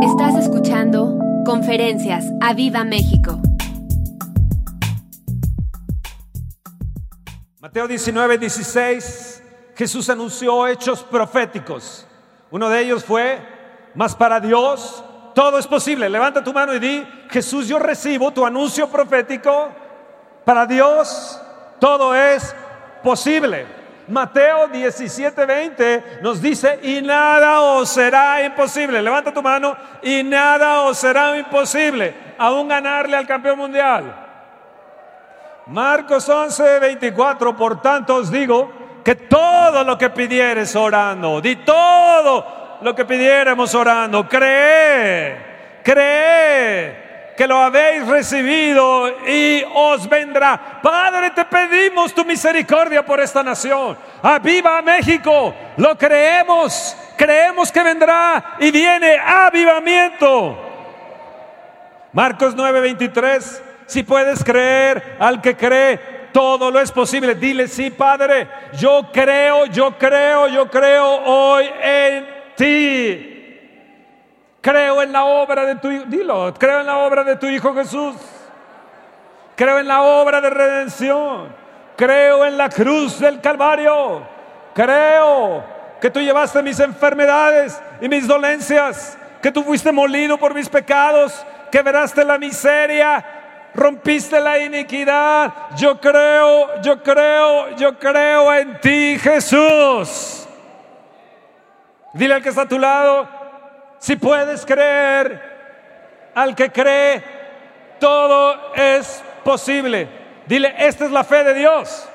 Estás escuchando Conferencias a Viva México. Mateo 19, 16, Jesús anunció hechos proféticos. Uno de ellos fue, más para Dios todo es posible. Levanta tu mano y di, Jesús, yo recibo tu anuncio profético. Para Dios todo es posible. Mateo 17, 20 nos dice, y nada os será imposible. Levanta tu mano, y nada os será imposible, aún ganarle al campeón mundial. Marcos 11, 24, por tanto os digo que todo lo que pidieres orando, di todo lo que pidiéramos orando, cree, cree que lo habéis recibido y os vendrá. Padre, te pedimos tu misericordia por esta nación. Aviva México, lo creemos, creemos que vendrá y viene avivamiento. Marcos 9:23, si puedes creer al que cree, todo lo es posible. Dile, sí, Padre, yo creo, yo creo, yo creo hoy en ti. Creo en la obra de tu Hijo, dilo, creo en la obra de tu Hijo Jesús. Creo en la obra de redención. Creo en la cruz del Calvario. Creo que tú llevaste mis enfermedades y mis dolencias. Que tú fuiste molido por mis pecados. Que veraste la miseria. Rompiste la iniquidad. Yo creo, yo creo, yo creo en ti, Jesús. Dile al que está a tu lado, si puedes creer, al que cree, todo es posible. Dile, esta es la fe de Dios.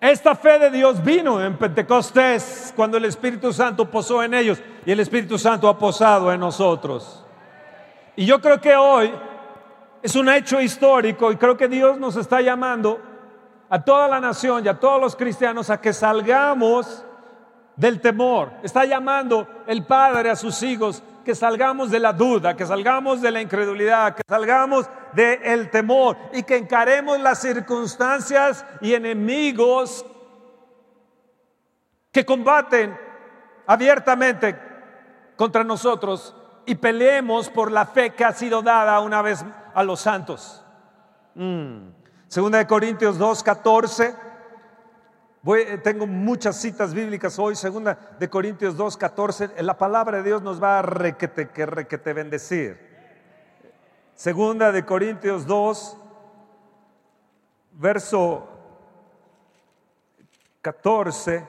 Esta fe de Dios vino en Pentecostés cuando el Espíritu Santo posó en ellos y el Espíritu Santo ha posado en nosotros. Y yo creo que hoy es un hecho histórico y creo que Dios nos está llamando a toda la nación y a todos los cristianos a que salgamos del temor. Está llamando el Padre a sus hijos que salgamos de la duda, que salgamos de la incredulidad, que salgamos del temor y que encaremos las circunstancias y enemigos que combaten abiertamente contra nosotros y peleemos por la fe que ha sido dada una vez a los santos. Mm. Segunda de Corintios 2, 14 eh, tengo muchas citas bíblicas hoy, segunda de Corintios 2, 14. La palabra de Dios nos va a requete, que requete bendecir. Segunda de Corintios 2, verso 14.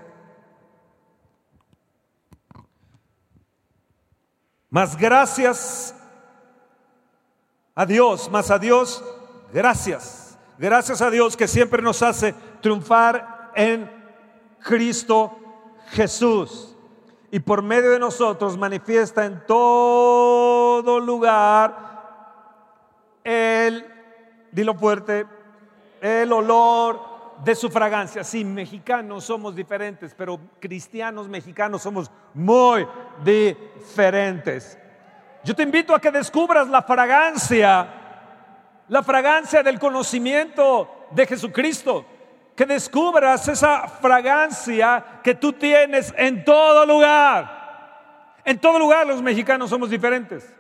Más gracias a Dios, más a Dios, gracias. Gracias a Dios que siempre nos hace triunfar en Cristo Jesús. Y por medio de nosotros manifiesta en todo lugar el, dilo fuerte, el olor de su fragancia. Sí, mexicanos somos diferentes, pero cristianos mexicanos somos muy diferentes. Yo te invito a que descubras la fragancia, la fragancia del conocimiento de Jesucristo que descubras esa fragancia que tú tienes en todo lugar. En todo lugar los mexicanos somos diferentes,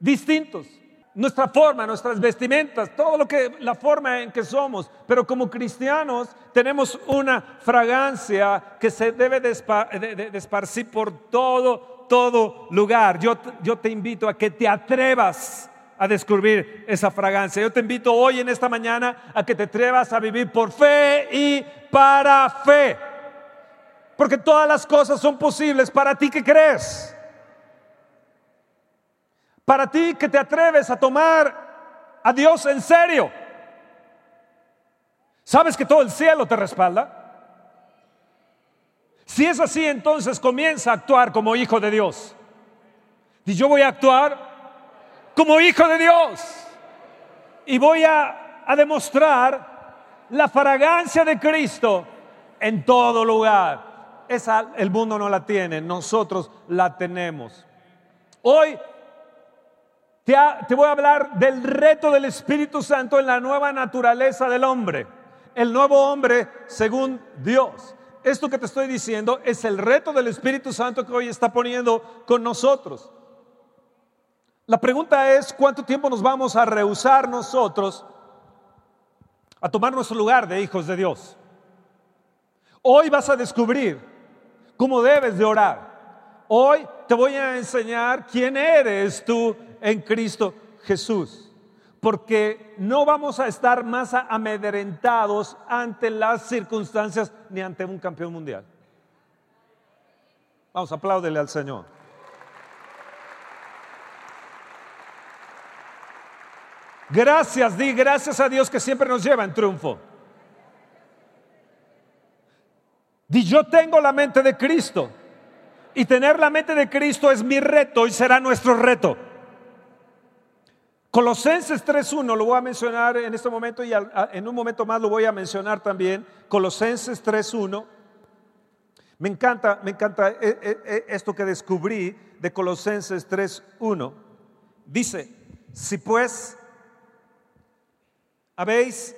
distintos. Nuestra forma, nuestras vestimentas, todo lo que, la forma en que somos. Pero como cristianos tenemos una fragancia que se debe de, esparcir por todo, todo lugar. Yo, yo te invito a que te atrevas a descubrir esa fragancia. Yo te invito hoy en esta mañana a que te atrevas a vivir por fe y para fe. Porque todas las cosas son posibles para ti que crees. Para ti que te atreves a tomar a Dios en serio. ¿Sabes que todo el cielo te respalda? Si es así, entonces comienza a actuar como hijo de Dios. Y yo voy a actuar como hijo de Dios. Y voy a, demostrar la fragancia de Cristo en todo lugar. Esa el mundo no la tiene, nosotros la tenemos. Hoy te, te, voy a hablar del reto del Espíritu Santo en la nueva naturaleza del hombre. El nuevo hombre según Dios. esto que te estoy diciendo es el reto del Espíritu Santo que hoy está poniendo con nosotros. La pregunta es, ¿cuánto tiempo nos vamos a rehusar nosotros a tomar nuestro lugar de hijos de Dios? Hoy vas a descubrir cómo debes de orar. Hoy te voy a enseñar quién eres tú en Cristo Jesús. Porque no vamos a estar más amedrentados ante las circunstancias ni ante un campeón mundial. Vamos, apláudele al Señor. Gracias, di gracias a Dios que siempre nos lleva en triunfo. Di yo tengo la mente de Cristo. Y tener la mente de Cristo es mi reto y será nuestro reto. Colosenses 3.1 lo voy a mencionar en este momento y en un momento más lo voy a mencionar también. Colosenses 3.1. Me encanta, me encanta eh, eh, eh, esto que descubrí de Colosenses 3.1. Dice, si pues habéis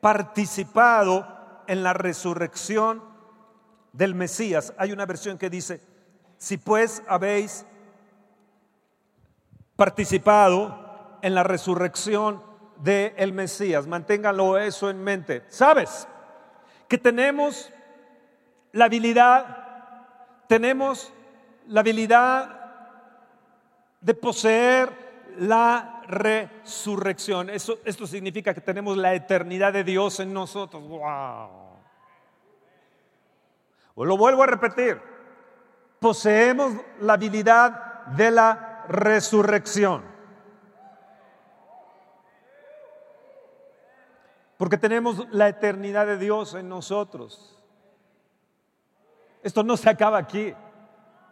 participado en la resurrección del Mesías. Hay una versión que dice, si pues habéis participado en la resurrección del Mesías, manténganlo eso en mente. ¿Sabes? Que tenemos la habilidad, tenemos la habilidad de poseer la resurrección. Eso, esto significa que tenemos la eternidad de Dios en nosotros. ¡Wow! lo vuelvo a repetir. Poseemos la habilidad de la resurrección. Porque tenemos la eternidad de Dios en nosotros. Esto no se acaba aquí.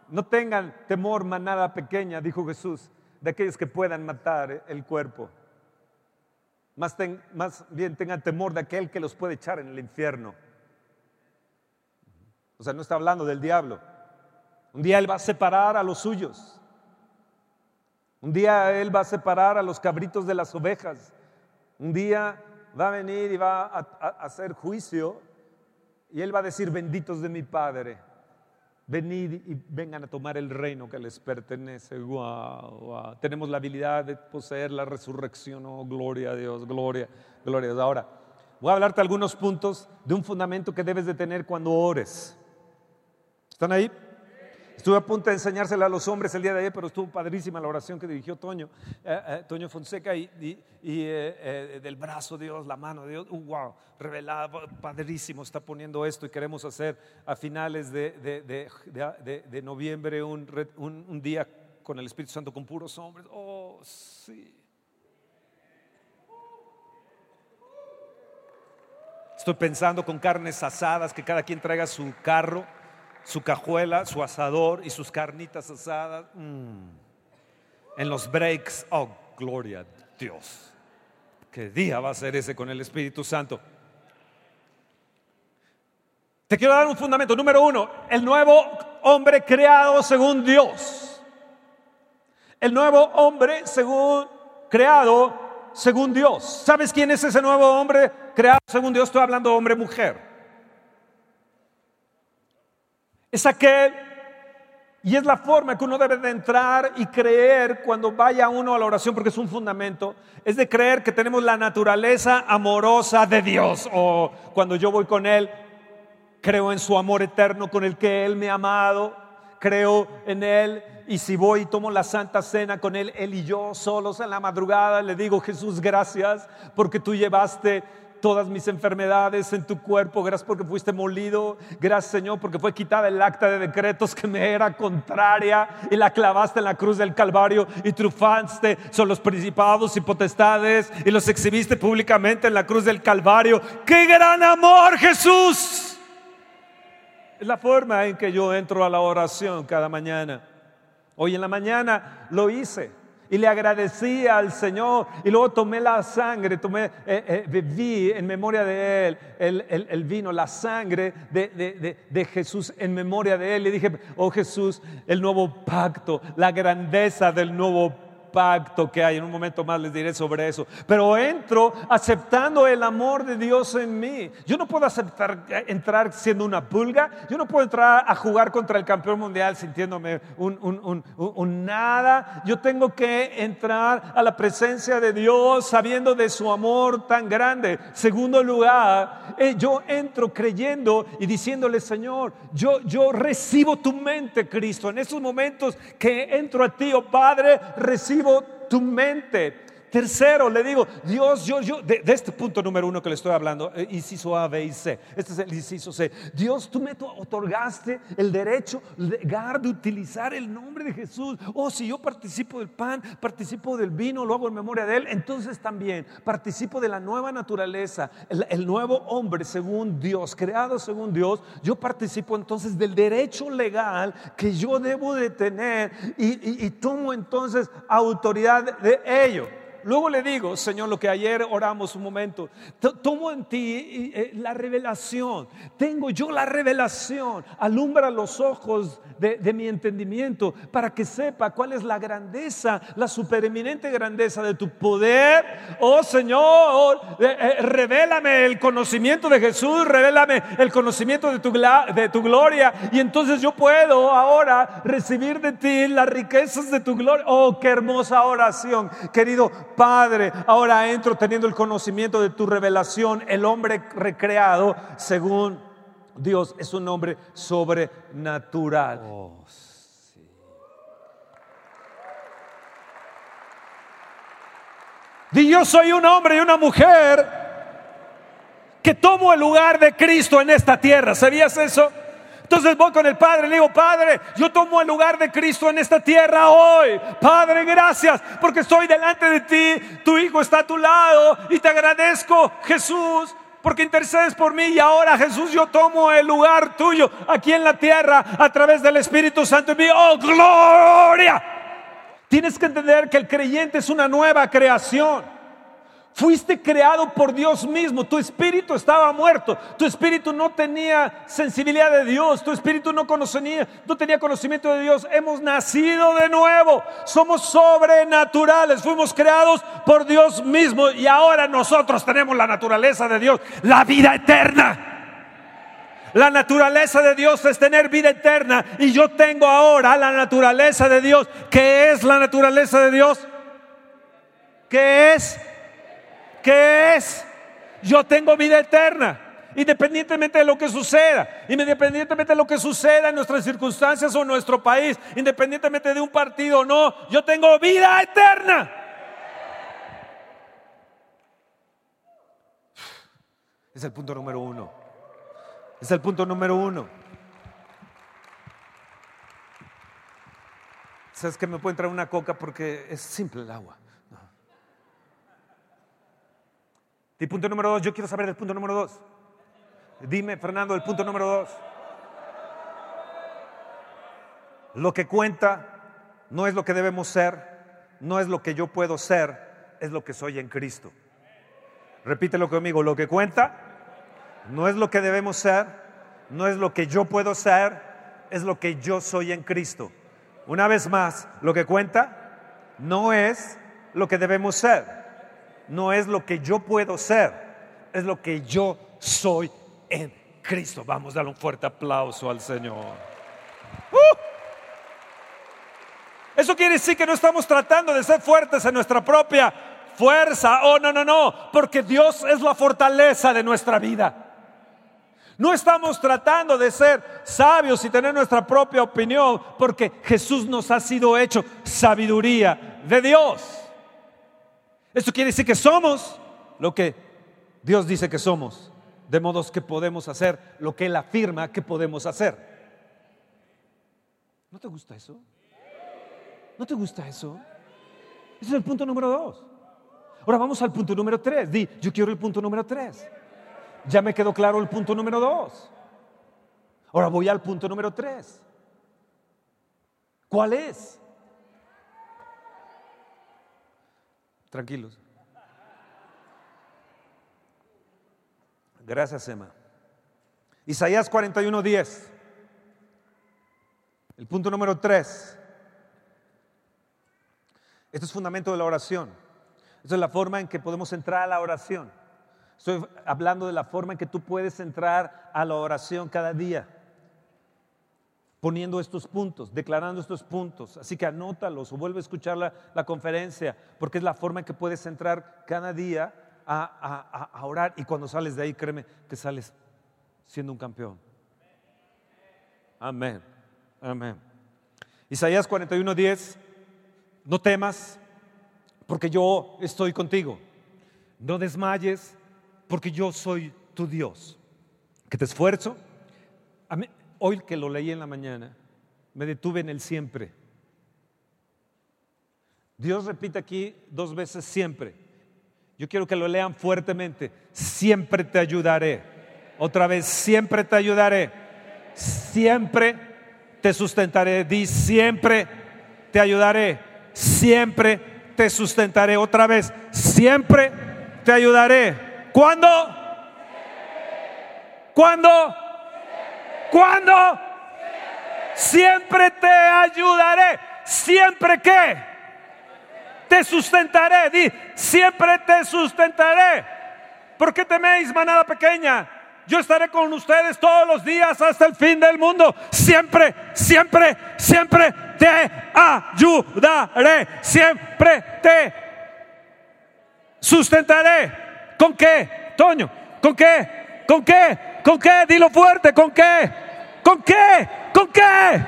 No tengan temor, manada pequeña, dijo Jesús de aquellos que puedan matar el cuerpo. Más, bien tengan temor de aquel que los puede echar en el infierno. O sea, no está hablando del diablo. Un día Él va a separar a los suyos. Un día Él va a separar a los cabritos de las ovejas. Un día va a venir y va a hacer juicio y Él va a decir, benditos de mi Padre Venid y vengan a tomar el reino que les pertenece. Tenemos la habilidad de poseer la resurrección. Oh, gloria a Dios, gloria, gloria a Dios. Ahora, voy a hablarte algunos puntos de un fundamento que debes de tener cuando ores. ¿Están ahí? Estuve a punto de enseñársela a los hombres el día de ayer, pero estuvo padrísima la oración que dirigió Toño, eh, eh, Toño Fonseca, y, eh, del brazo de Dios, la mano de Dios, uh, wow, revelada, padrísimo, está poniendo esto y queremos hacer a finales de, noviembre un, un día con el Espíritu Santo con puros hombres. Oh, sí. Estoy pensando con carnes asadas, que cada quien traiga su carro su cajuela, su asador y sus carnitas asadas. Mm. En los breaks, oh, gloria a Dios. ¿Qué día va a ser ese con el Espíritu Santo? Te quiero dar un fundamento. Número uno, el nuevo hombre creado según Dios. El nuevo hombre según creado según Dios. ¿Sabes quién es ese nuevo hombre creado según Dios? Estoy hablando hombre-mujer es aquel y es la forma que uno debe de entrar y creer cuando vaya uno a la oración, porque es un fundamento, es de creer que tenemos la naturaleza amorosa de Dios. O cuando yo voy con Él, creo en su amor eterno con el que Él me ha amado, creo en Él. Y si voy y tomo la santa cena con Él, Él y yo solos en la madrugada, le digo, Jesús, gracias porque tú llevaste todas mis enfermedades en tu cuerpo. Gracias porque fuiste molido. Gracias Señor porque fue quitada el acta de decretos que me era contraria y la clavaste en la cruz del Calvario y triunfaste son los principados y potestades y los exhibiste públicamente en la cruz del Calvario. ¡Qué gran amor Jesús! Es la forma en que yo entro a la oración cada mañana. Hoy en la mañana lo hice y le agradecí al Señor y luego tomé la sangre, tomé, eh, eh, bebí en memoria de Él el, el, vino, la sangre de, de, de, Jesús en memoria de Él. Y dije, oh Jesús, el nuevo pacto, la grandeza del nuevo pacto que hay. En un momento más les diré sobre eso. Pero entro aceptando el amor de Dios en mí. Yo no puedo aceptar entrar siendo una pulga. Yo no puedo entrar a jugar contra el campeón mundial sintiéndome un, nada. Yo tengo que entrar a la presencia de Dios sabiendo de su amor tan grande. Segundo lugar, eh, yo entro creyendo y diciéndole, Señor, yo, yo recibo tu mente, Cristo. En esos momentos que entro a ti, oh Padre, recibo tu mente. Tercero, le digo, Dios, yo, yo, de, este punto número uno que le estoy hablando, eh, inciso A, B y C, este es el inciso C. Dios, tú me otorgaste el derecho legal de utilizar el nombre de Jesús. Oh, si yo participo del pan, participo del vino, lo hago en memoria de Él, entonces también participo de la nueva naturaleza, el, nuevo hombre según Dios, creado según Dios. Yo participo entonces del derecho legal que yo debo de tener y tomo entonces autoridad de ello. Luego le digo, Señor, lo que ayer oramos un momento, tomo en ti eh, la revelación, tengo yo la revelación, alumbra los ojos de, mi entendimiento para que sepa cuál es la grandeza, la supereminente grandeza de tu poder. Oh Señor, eh, eh, revélame el conocimiento de Jesús, revélame el conocimiento de tu, de tu gloria y entonces yo puedo ahora recibir de ti las riquezas de tu gloria. Oh, qué hermosa oración, querido Padre, ahora entro teniendo el conocimiento de tu revelación, el hombre recreado según Dios es un hombre sobrenatural. Oh, yo soy un hombre y una mujer que tomo el lugar de Cristo en esta tierra. ¿Sabías eso? Entonces voy con el Padre y le digo, Padre, yo tomo el lugar de Cristo en esta tierra hoy. Padre, gracias porque estoy delante de ti. Tu Hijo está a tu lado y te agradezco, Jesús. Porque intercedes por mí y ahora Jesús yo tomo el lugar tuyo aquí en la tierra a través del Espíritu Santo en mí. ¡Oh, gloria! Tienes que entender que el creyente es una nueva creación. Fuiste creado por Dios mismo. Tu espíritu estaba muerto. Tu espíritu no tenía sensibilidad de Dios. Tu espíritu no conocía, no tenía conocimiento de Dios. Hemos nacido de nuevo. Somos sobrenaturales. Fuimos creados por Dios mismo y ahora nosotros tenemos la naturaleza de Dios, la vida eterna. La naturaleza de Dios es tener vida eterna y yo tengo ahora la naturaleza de Dios. ¿Qué es la naturaleza de Dios? ¿Qué es? ¿Qué es? Yo tengo vida eterna. Independientemente de lo que suceda, independientemente de lo que suceda en nuestras circunstancias o en nuestro país, independientemente de un partido o no, yo tengo vida eterna. Es el punto número uno. Es el punto número uno. ¿Sabes que me puede entrar una coca porque es simple el agua? Y punto número dos, yo quiero saber del punto número dos. Dime, Fernando, el punto número dos. Lo que cuenta no es lo que debemos ser, no es lo que yo puedo ser, es lo que soy en Cristo. Repítelo conmigo, lo que cuenta no es lo que debemos ser, no es lo que yo puedo ser, es lo que yo soy en Cristo. Una vez más, lo que cuenta no es lo que debemos ser no es lo que yo puedo ser, es lo que yo soy en Cristo. Vamos a darle un fuerte aplauso al Señor. ¡Uh! Eso quiere decir que no estamos tratando de ser fuertes en nuestra propia fuerza. Oh, no, no, no, porque Dios es la fortaleza de nuestra vida. No estamos tratando de ser sabios y tener nuestra propia opinión, porque Jesús nos ha sido hecho sabiduría de Dios. Esto quiere decir que somos lo que Dios dice que somos, de modos que podemos hacer lo que Él afirma que podemos hacer. ¿No te gusta eso? ¿No te gusta eso? Ese es el punto número dos. Ahora vamos al punto número tres. Di, yo quiero el punto número tres. Ya me quedó claro el punto número dos. Ahora voy al punto número tres. ¿Cuál es? Tranquilos. Gracias, Emma. Isaías 41:10. El punto número 3. Esto es fundamento de la oración. Esta es la forma en que podemos entrar a la oración. Estoy hablando de la forma en que tú puedes entrar a la oración cada día, poniendo estos puntos, declarando estos puntos. Así que anótalos o vuelve a escuchar la, conferencia, porque es la forma en que puedes entrar cada día a, a orar. Y cuando sales de ahí, créeme que sales siendo un campeón. Amén. Amén. Isaías 41:10, no temas, porque yo estoy contigo. No desmayes, porque yo soy tu Dios. Que te esfuerzo. Hoy que lo leí en la mañana, me detuve en el siempre. Dios repite aquí dos veces siempre. Yo quiero que lo lean fuertemente. Siempre te ayudaré. Otra vez, siempre te ayudaré. Siempre te sustentaré. Di siempre te ayudaré. Siempre te sustentaré. Otra vez, siempre te ayudaré. ¿Cuándo? ¿Cuándo? ¿Cuándo? Siempre te ayudaré. ¿Siempre qué? Te sustentaré. Di, siempre te sustentaré. ¿Por qué teméis, manada pequeña? Yo estaré con ustedes todos los días hasta el fin del mundo. Siempre, siempre, siempre te ayudaré. Siempre te sustentaré. ¿Con qué, Toño? ¿Con qué? ¿Con qué? ¿Con qué? Dilo fuerte. ¿Con qué? ¿Con qué? ¿Con qué?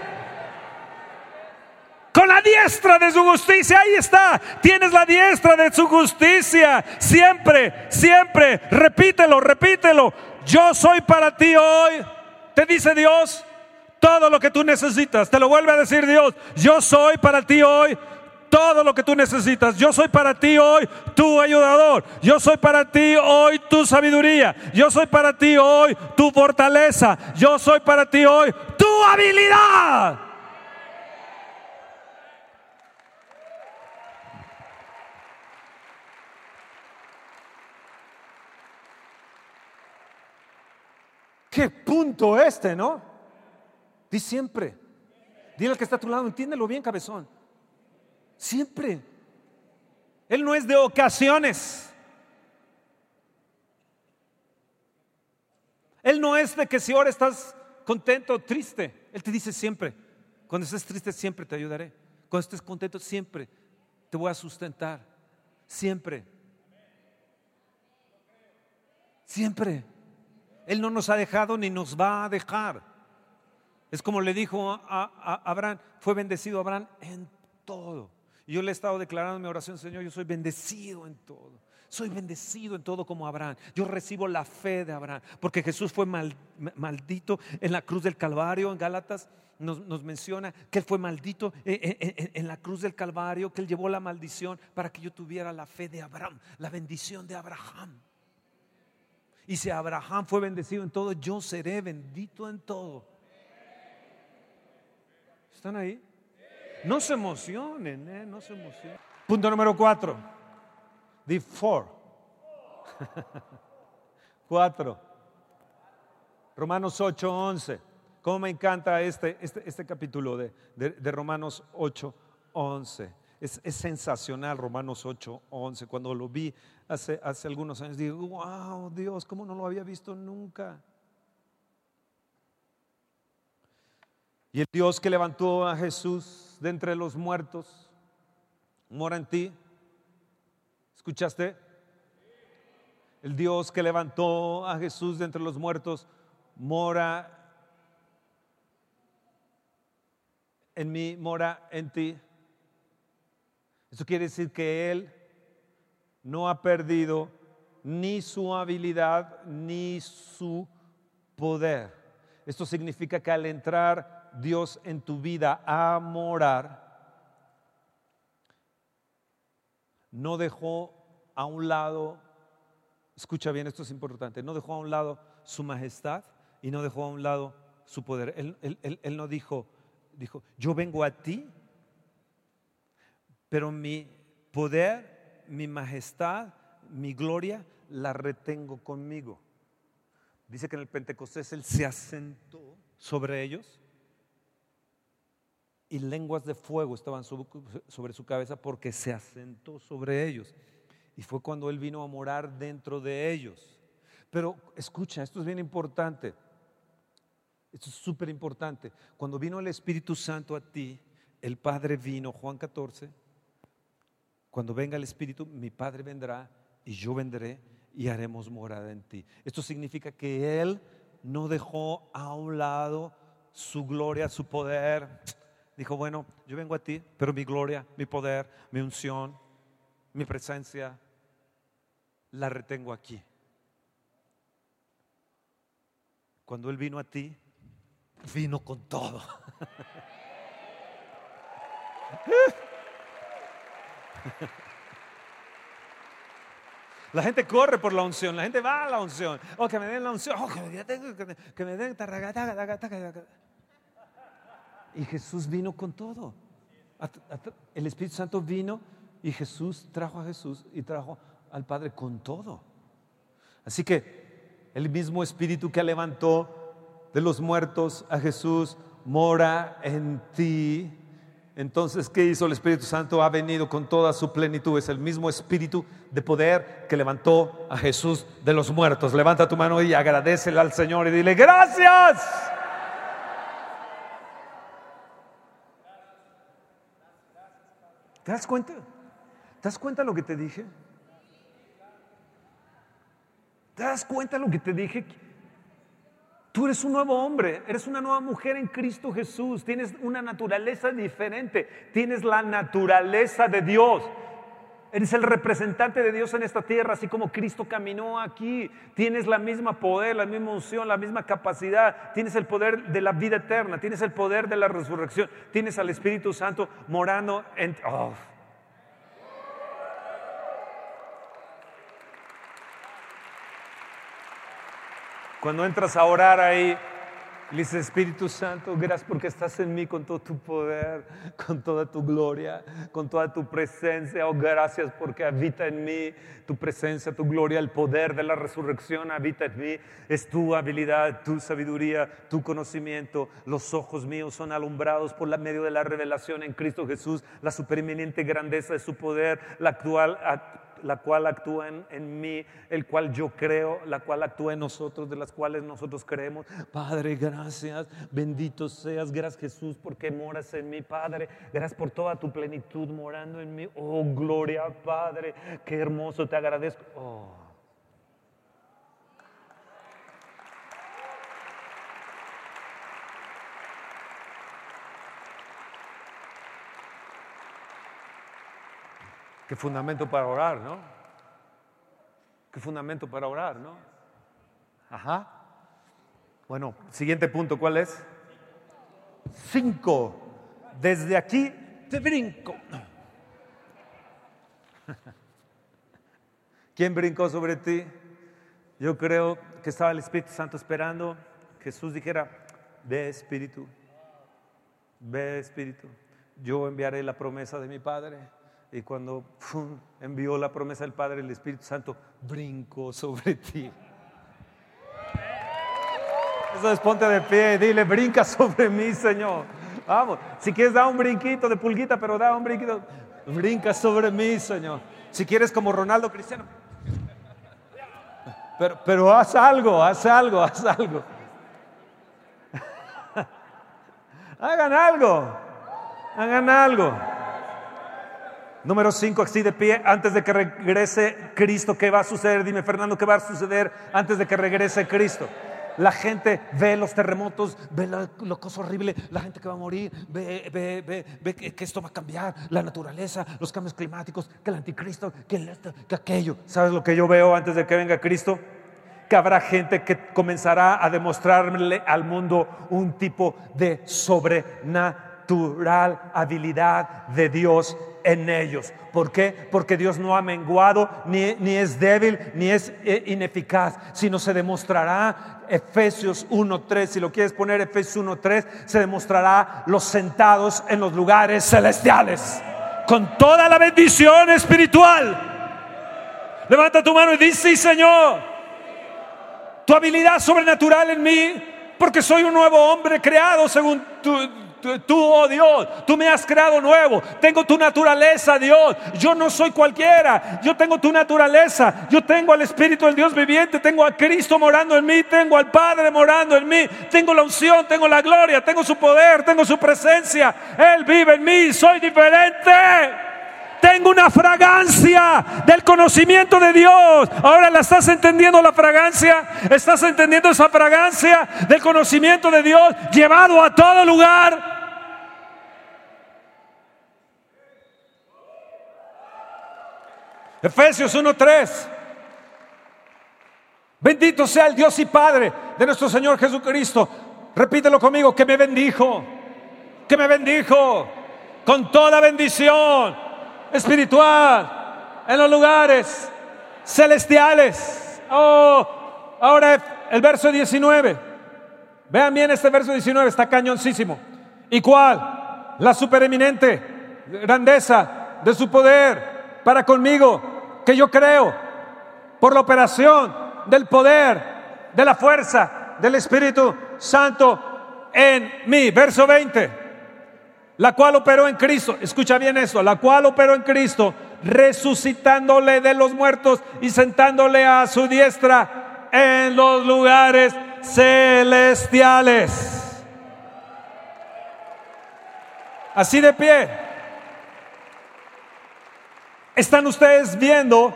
Con la diestra de su justicia, ahí está. Tienes la diestra de su justicia. Siempre, siempre, repítelo, repítelo. Yo soy para ti hoy. Te dice Dios todo lo que tú necesitas. Te lo vuelve a decir Dios. Yo soy para ti hoy todo lo que tú necesitas. Yo soy para ti hoy tu ayudador. Yo soy para ti hoy tu sabiduría. Yo soy para ti hoy tu fortaleza. Yo soy para ti hoy tu habilidad. Qué punto este, ¿no? Di siempre. Dile al que está a tu lado, entiéndelo bien, cabezón. Siempre. Él no es de ocasiones. Él no es de que si ahora estás contento o triste. Él te dice siempre. Cuando estés triste, siempre te ayudaré. Cuando estés contento, siempre te voy a sustentar. Siempre. Siempre. Él no nos ha dejado ni nos va a dejar. Es como le dijo a, Abraham, fue bendecido Abraham en todo. Y yo le he estado declarando en mi oración, Señor, yo soy bendecido en todo. Soy bendecido en todo como Abraham. Yo recibo la fe de Abraham. Porque Jesús fue maldito en la cruz del Calvario. En Gálatas nos, menciona que Él fue maldito en, la cruz del Calvario, que Él llevó la maldición para que yo tuviera la fe de Abraham, la bendición de Abraham. Y si Abraham fue bendecido en todo, yo seré bendito en todo. ¿Están ahí? No se emocionen, ¿eh? no se emocionen. Punto número cuatro. The four. cuatro. Romanos 8, 11. ¿Cómo me encanta este, este, este capítulo de, de, de Romanos 8, 11? Es, sensacional Romanos 8, 11. Cuando lo vi hace, hace algunos años, digo, wow, Dios, ¿cómo no lo había visto nunca? Y el Dios que levantó a Jesús de entre los muertos, mora en ti. ¿Escuchaste? El Dios que levantó a Jesús de entre los muertos, mora en mí, mora en ti. Eso quiere decir que Él no ha perdido ni su habilidad ni su poder. Esto significa que al entrar Dios en tu vida a morar, no dejó a un lado, escucha bien, esto es importante, no dejó a un lado su majestad y no dejó a un lado su poder. Él, él no dijo, dijo, yo vengo a ti pero mi poder, mi majestad, mi gloria la retengo conmigo. Dice que en el Pentecostés Él se asentó sobre ellos. Y lenguas de fuego estaban sobre su cabeza porque se asentó sobre ellos. Y fue cuando Él vino a morar dentro de ellos. Pero escucha, esto es bien importante. Esto es súper importante. Cuando vino el Espíritu Santo a ti, el Padre vino, Juan 14, cuando venga el Espíritu, mi Padre vendrá y yo vendré y haremos morada en ti. Esto significa que Él no dejó a un lado su gloria, su poder. Dijo, bueno, yo vengo a ti, pero mi gloria, mi poder, mi unción, mi presencia, la retengo aquí. Cuando Él vino a ti, vino con todo. La gente corre por la unción, la gente va a la unción. Oh, que me den la unción, oh, que me, que den Y Jesús vino con todo. El Espíritu Santo vino y Jesús trajo a Jesús y trajo al Padre con todo. Así que el mismo Espíritu que levantó de los muertos a Jesús mora en ti entonces, ¿qué hizo el Espíritu Santo? Ha venido con toda su plenitud. Es el mismo Espíritu de poder que levantó a Jesús de los muertos. Levanta tu mano y agradecele al Señor y dile, gracias. ¿Te das cuenta? ¿Te das cuenta lo que te dije? ¿Te das cuenta lo que te dije? Tú eres un nuevo hombre, eres una nueva mujer en Cristo Jesús, tienes una naturaleza diferente, tienes la naturaleza de Dios. Eres el representante de Dios en esta tierra, así como Cristo caminó aquí. Tienes la misma poder, la misma unción, la misma capacidad. Tienes el poder de la vida eterna, tienes el poder de la resurrección. Tienes al Espíritu Santo morando en... Oh. Cuando entras a orar ahí, dices, Espíritu Santo, gracias porque estás en mí con todo tu poder, con toda tu gloria, con toda tu presencia. Oh, gracias porque habita en mí tu presencia, tu gloria, el poder de la resurrección habita en mí. Es tu habilidad, tu sabiduría, tu conocimiento. Los ojos míos son alumbrados por medio de la revelación en Cristo Jesús, la supereminente grandeza de su poder, la actual la cual actúa en, mí, el cual yo creo, la cual actúa en nosotros, de las cuales nosotros creemos. Padre, gracias, bendito seas, gracias Jesús porque moras en mí, Padre, gracias por toda tu plenitud morando en mí. Oh, gloria, Padre, qué hermoso, te agradezco. Oh. Qué fundamento para orar, ¿no? Qué fundamento para orar, ¿no? Ajá. Bueno, siguiente punto, ¿cuál es? Cinco. Desde aquí te brinco. ¿Quién brincó sobre ti? Yo creo que estaba el Espíritu Santo esperando. Jesús dijera, ve Espíritu, ve Espíritu. Yo enviaré la promesa de mi Padre y cuando envió la promesa del Padre, el Espíritu Santo brincó sobre ti. Eso es ponte de pie dile, brinca sobre mí, Señor. Vamos, si quieres da un brinquito de pulguita, pero da un brinquito. Brinca sobre mí, Señor. Si quieres como Ronaldo Cristiano. Pero, pero haz algo, haz algo, haz algo. Hagan algo. Hagan algo. Número 5, así de pie, antes de que regrese Cristo, ¿qué va a suceder? Dime, Fernando, ¿qué va a suceder antes de que regrese Cristo? La gente ve los terremotos, ve lo, cosa horrible, la gente que va a morir, ve, ve, ve, que, esto va a cambiar, la naturaleza, los cambios climáticos, que el anticristo, que, el que aquello. ¿Sabes lo que yo veo antes de que venga Cristo? Que habrá gente que comenzará a demostrarle al mundo un tipo de sobrenatural habilidad de Dios en ellos. ¿Por qué? Porque Dios no ha menguado, ni, ni es débil, ni es eh, ineficaz, sino se demostrará, Efesios 1.3, si lo quieres poner Efesios 1.3, se demostrará los sentados en los lugares celestiales, con toda la bendición espiritual. Levanta tu mano y dice, sí, Señor, tu habilidad sobrenatural en mí, porque soy un nuevo hombre creado según tu, Tú, oh Dios, tú me has creado nuevo. Tengo tu naturaleza, Dios. Yo no soy cualquiera. Yo tengo tu naturaleza. Yo tengo al Espíritu del Dios viviente. Tengo a Cristo morando en mí. Tengo al Padre morando en mí. Tengo la unción, tengo la gloria, tengo su poder, tengo su presencia. Él vive en mí. Soy diferente. Tengo una fragancia del conocimiento de Dios. Ahora la estás entendiendo la fragancia. Estás entendiendo esa fragancia del conocimiento de Dios llevado a todo lugar. Efesios 1:3. Bendito sea el Dios y Padre de nuestro Señor Jesucristo. Repítelo conmigo, que me bendijo, que me bendijo con toda bendición espiritual en los lugares celestiales. Oh, ahora el verso 19. Vean bien este verso 19, está cañoncísimo. ¿Y cuál? La supereminente grandeza de su poder para conmigo, que yo creo, por la operación del poder, de la fuerza del Espíritu Santo en mí. Verso 20 la cual operó en Cristo, escucha bien esto, la cual operó en Cristo, resucitándole de los muertos y sentándole a su diestra en los lugares celestiales. Así de pie. ¿Están ustedes viendo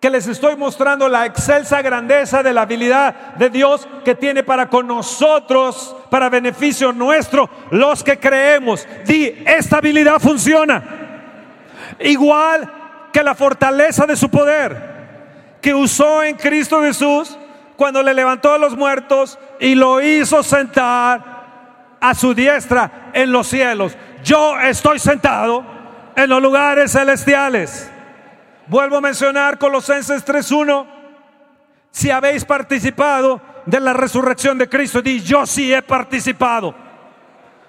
que les estoy mostrando la excelsa grandeza de la habilidad de Dios que tiene para con nosotros, para beneficio nuestro, los que creemos. Di, esta habilidad funciona. Igual que la fortaleza de su poder que usó en Cristo Jesús cuando le levantó a los muertos y lo hizo sentar a su diestra en los cielos. Yo estoy sentado en los lugares celestiales. Vuelvo a mencionar Colosenses 3.1. Si habéis participado de la resurrección de Cristo, di yo sí he participado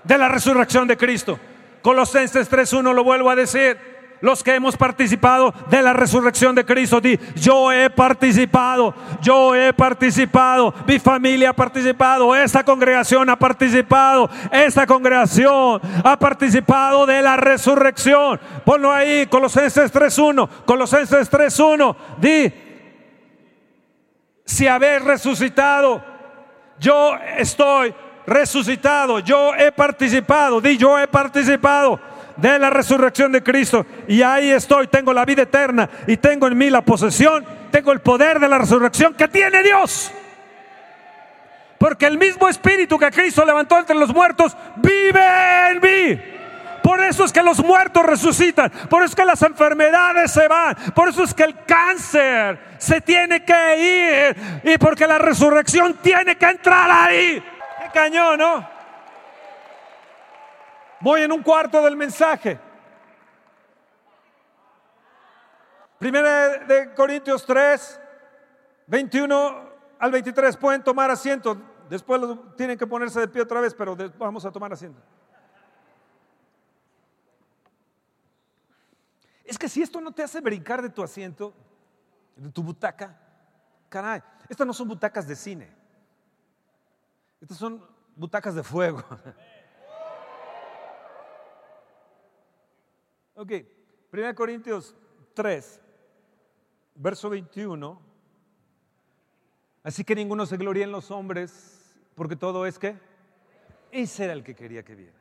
de la resurrección de Cristo. Colosenses 3.1 lo vuelvo a decir los que hemos participado de la resurrección de Cristo. Di, yo he participado, yo he participado, mi familia ha participado, esta congregación ha participado, esta congregación ha participado de la resurrección. Ponlo ahí, Colosenses 3.1, Colosenses 3.1, di, si habéis resucitado, yo estoy resucitado, yo he participado, di, yo he participado de la resurrección de Cristo. Y ahí estoy, tengo la vida eterna y tengo en mí la posesión, tengo el poder de la resurrección que tiene Dios. Porque el mismo espíritu que Cristo levantó entre los muertos vive en mí. Por eso es que los muertos resucitan. Por eso es que las enfermedades se van. Por eso es que el cáncer se tiene que ir. Y porque la resurrección tiene que entrar ahí. Qué cañón, ¿no? Voy en un cuarto del mensaje. Primera de Corintios 3, 21 al 23. Pueden tomar asiento. Después tienen que ponerse de pie otra vez, pero vamos a tomar asiento. Es que si esto no te hace brincar de tu asiento, de tu butaca, caray, estas no son butacas de cine. Estas son butacas de fuego. Ok, 1 Corintios 3, verso 21. Así que ninguno se gloría en los hombres, porque todo es que ese era el que quería que viera.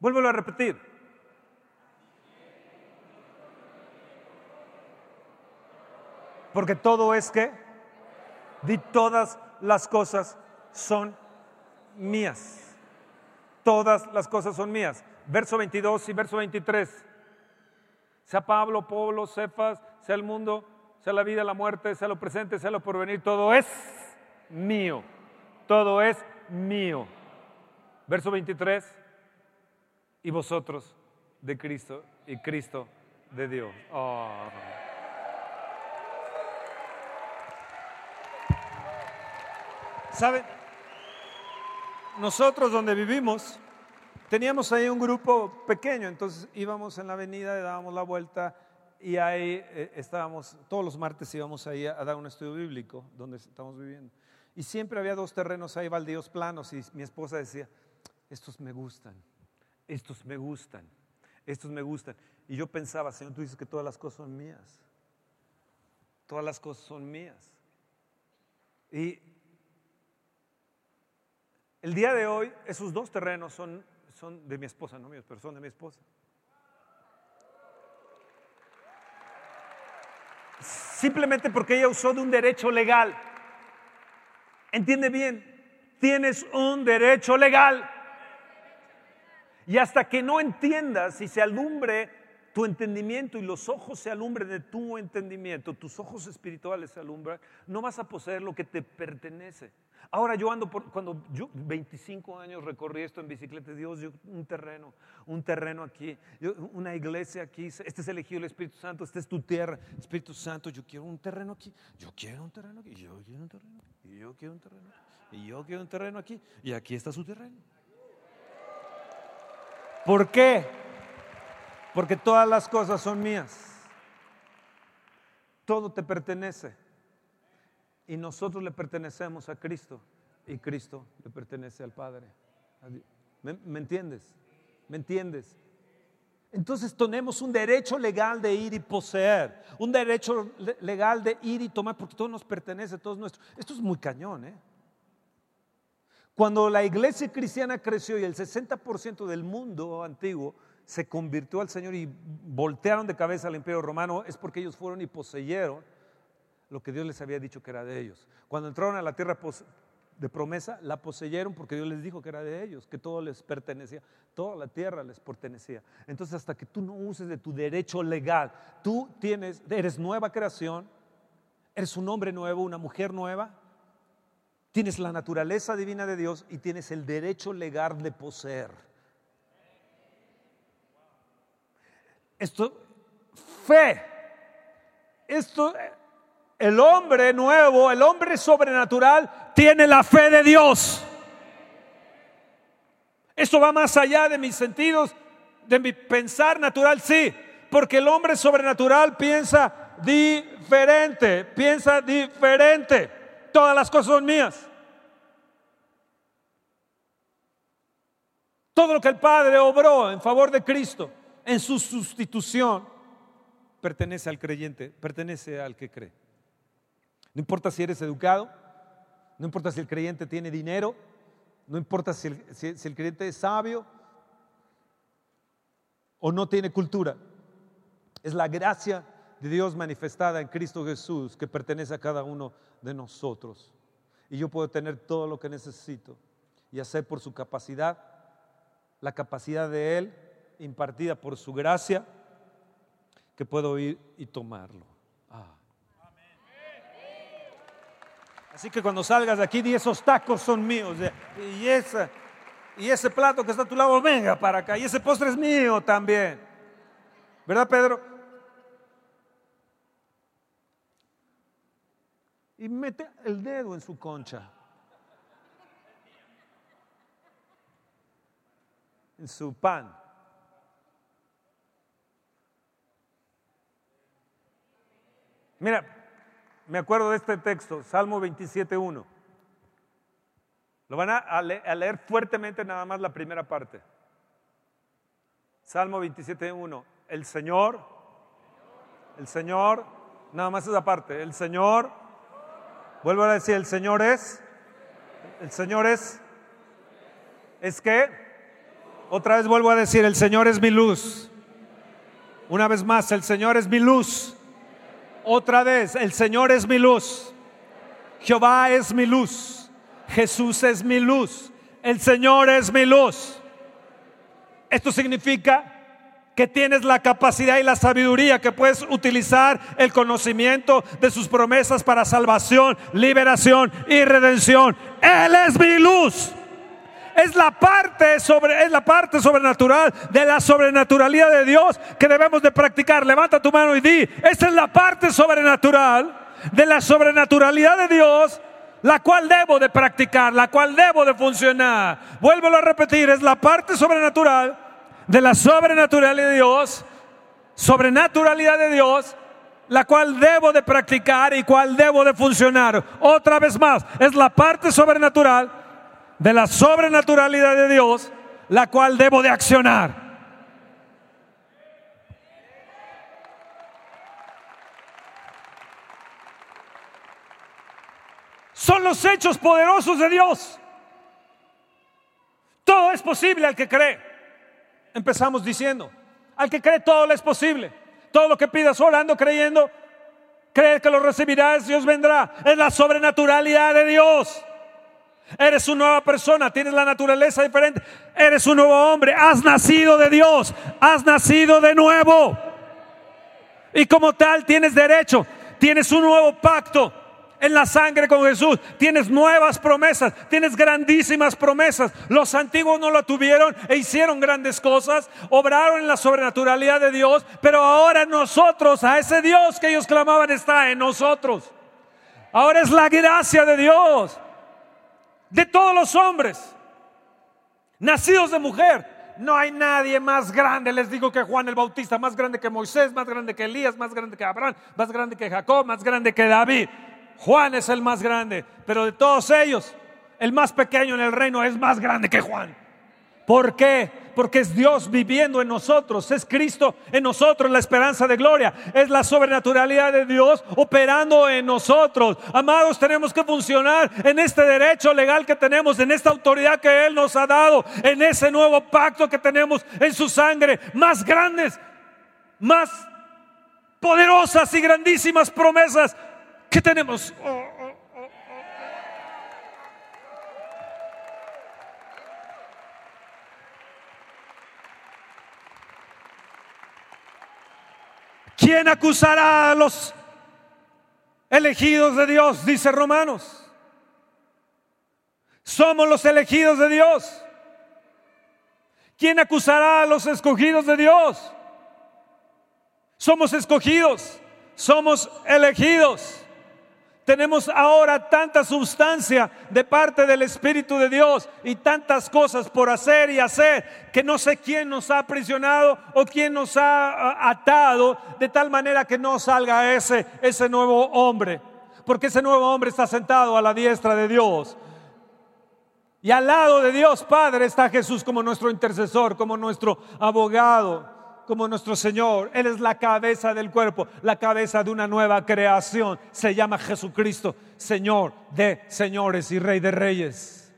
Vuélvelo a repetir. Porque todo es que, di todas las cosas son mías. Todas las cosas son mías. Verso 22 y verso 23. Sea Pablo, Pablo, Cefas, sea el mundo, sea la vida, la muerte, sea lo presente, sea lo porvenir, todo es mío. Todo es mío. Verso 23. Y vosotros de Cristo y Cristo de Dios. Oh. ¿Saben? Nosotros donde vivimos, teníamos ahí un grupo pequeño, entonces íbamos en la avenida, dábamos la vuelta y ahí eh, estábamos, todos los martes íbamos ahí a, dar un estudio bíblico donde estamos viviendo. Y siempre había dos terrenos ahí baldíos planos y mi esposa decía, estos me gustan, estos me gustan, estos me gustan. Y yo pensaba, Señor, tú dices que todas las cosas son mías. Todas las cosas son mías. Y el día de hoy, esos dos terrenos son, son de mi esposa, no míos, pero son de mi esposa. Simplemente porque ella usó de un derecho legal. Entiende bien, tienes un derecho legal. Y hasta que no entiendas y se alumbre tu entendimiento y los ojos se alumbren de tu entendimiento, tus ojos espirituales se alumbran, no vas a poseer lo que te pertenece. Ahora yo ando por, cuando yo 25 años recorrí esto en bicicleta, Dios, yo, un terreno, un terreno aquí, una iglesia aquí, este es elegido el Espíritu Santo, esta es tu tierra, Espíritu Santo, yo quiero un terreno aquí, yo quiero un terreno aquí, yo quiero un terreno y yo quiero un terreno y yo quiero un terreno aquí, y aquí está su terreno. ¿Por qué? porque todas las cosas son mías. Todo te pertenece. Y nosotros le pertenecemos a Cristo y Cristo le pertenece al Padre. ¿Me, entiendes? ¿Me entiendes? Entonces tenemos un derecho legal de ir y poseer, un derecho legal de ir y tomar, porque todo nos pertenece, todo es nuestro. Esto es muy cañón, ¿eh? Cuando la iglesia cristiana creció y el 60% del mundo antiguo se convirtió al Señor y voltearon de cabeza al imperio romano, es porque ellos fueron y poseyeron lo que Dios les había dicho que era de ellos. Cuando entraron a la tierra de promesa, la poseyeron porque Dios les dijo que era de ellos, que todo les pertenecía, toda la tierra les pertenecía. Entonces, hasta que tú no uses de tu derecho legal, tú tienes, eres nueva creación, eres un hombre nuevo, una mujer nueva, tienes la naturaleza divina de Dios y tienes el derecho legal de poseer. Esto, fe. Esto, el hombre nuevo, el hombre sobrenatural, tiene la fe de Dios. Esto va más allá de mis sentidos, de mi pensar natural, sí, porque el hombre sobrenatural piensa diferente, piensa diferente. Todas las cosas son mías. Todo lo que el Padre obró en favor de Cristo en su sustitución pertenece al creyente, pertenece al que cree. No importa si eres educado, no importa si el creyente tiene dinero, no importa si el, creyente es sabio o no tiene cultura. Es la gracia de Dios manifestada en Cristo Jesús que pertenece a cada uno de nosotros. Y yo puedo tener todo lo que necesito y hacer por su capacidad, la capacidad de Él impartida por su gracia que puedo ir y tomarlo. Así que cuando salgas de aquí, di esos tacos son míos. Y, y ese plato que está a tu lado, venga para acá. Y ese postre es mío también. ¿Verdad, Pedro? Y mete el dedo en su concha. En su pan. Mira, me acuerdo de este texto, Salmo 27.1. Lo van a leer fuertemente nada más la primera parte. Salmo 27.1. El Señor, el Señor, nada más esa parte. El Señor, vuelvo a decir, el Señor es, el Señor es, es que, otra vez vuelvo a decir, el Señor es mi luz. Una vez más, el Señor es mi luz. Otra vez, el Señor es mi luz. Jehová es mi luz. Jesús es mi luz. El Señor es mi luz. Esto significa que tienes la capacidad y la sabiduría, que puedes utilizar el conocimiento de sus promesas para salvación, liberación y redención. Él es mi luz es la parte sobre es la parte sobrenatural de la sobrenaturalidad de Dios que debemos de practicar. Levanta tu mano y di, esta es la parte sobrenatural de la sobrenaturalidad de Dios la cual debo de practicar, la cual debo de funcionar. Vuelvo a repetir, es la parte sobrenatural de la sobrenaturalidad de Dios, sobrenaturalidad de Dios, la cual debo de practicar y cual debo de funcionar. Otra vez más, es la parte sobrenatural de la sobrenaturalidad de Dios, la cual debo de accionar. Son los hechos poderosos de Dios. Todo es posible al que cree. Empezamos diciendo, al que cree todo le es posible. Todo lo que pidas orando, creyendo, cree que lo recibirás, Dios vendrá. Es la sobrenaturalidad de Dios. Eres una nueva persona, tienes la naturaleza diferente. Eres un nuevo hombre, has nacido de Dios, has nacido de nuevo. Y como tal tienes derecho, tienes un nuevo pacto en la sangre con Jesús. Tienes nuevas promesas, tienes grandísimas promesas. Los antiguos no lo tuvieron e hicieron grandes cosas, obraron en la sobrenaturalidad de Dios, pero ahora nosotros, a ese Dios que ellos clamaban está en nosotros. Ahora es la gracia de Dios, de todos los hombres, nacidos de mujer. No hay nadie más grande, les digo, que Juan el Bautista, más grande que Moisés, más grande que Elías, más grande que Abraham, más grande que Jacob, más grande que David. Juan es el más grande, pero de todos ellos, el más pequeño en el reino es más grande que Juan. ¿Por qué? Porque es Dios viviendo en nosotros, es Cristo en nosotros, la esperanza de gloria, es la sobrenaturalidad de Dios operando en nosotros. Amados, tenemos que funcionar en este derecho legal que tenemos, en esta autoridad que Él nos ha dado, en ese nuevo pacto que tenemos en su sangre, más grandes, más poderosas y grandísimas promesas ¿Qué tenemos? Oh, ¿Quién acusará a los elegidos de Dios? Dice Romanos. Somos los elegidos de Dios. ¿Quién acusará a los escogidos de Dios? Somos escogidos, somos elegidos. Tenemos ahora tanta sustancia de parte del Espíritu de Dios y tantas cosas por hacer y hacer que no sé quién nos ha aprisionado o quién nos ha atado de tal manera que no salga ese, ese nuevo hombre. Porque ese nuevo hombre está sentado a la diestra de Dios. Y al lado de Dios Padre está Jesús como nuestro intercesor, como nuestro abogado como nuestro Señor. Él es la cabeza del cuerpo, la cabeza de una nueva creación. Se llama Jesucristo, Señor de señores y Rey de reyes.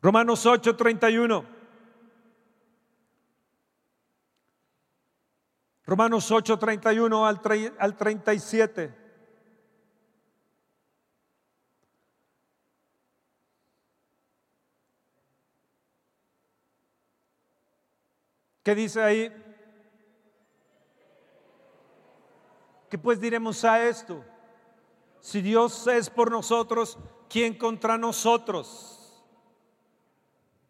Romanos 8, 31. Romanos 8, 31 al, al 37. ¿Qué dice ahí? ¿Qué pues diremos a esto? Si Dios es por nosotros, ¿quién contra nosotros?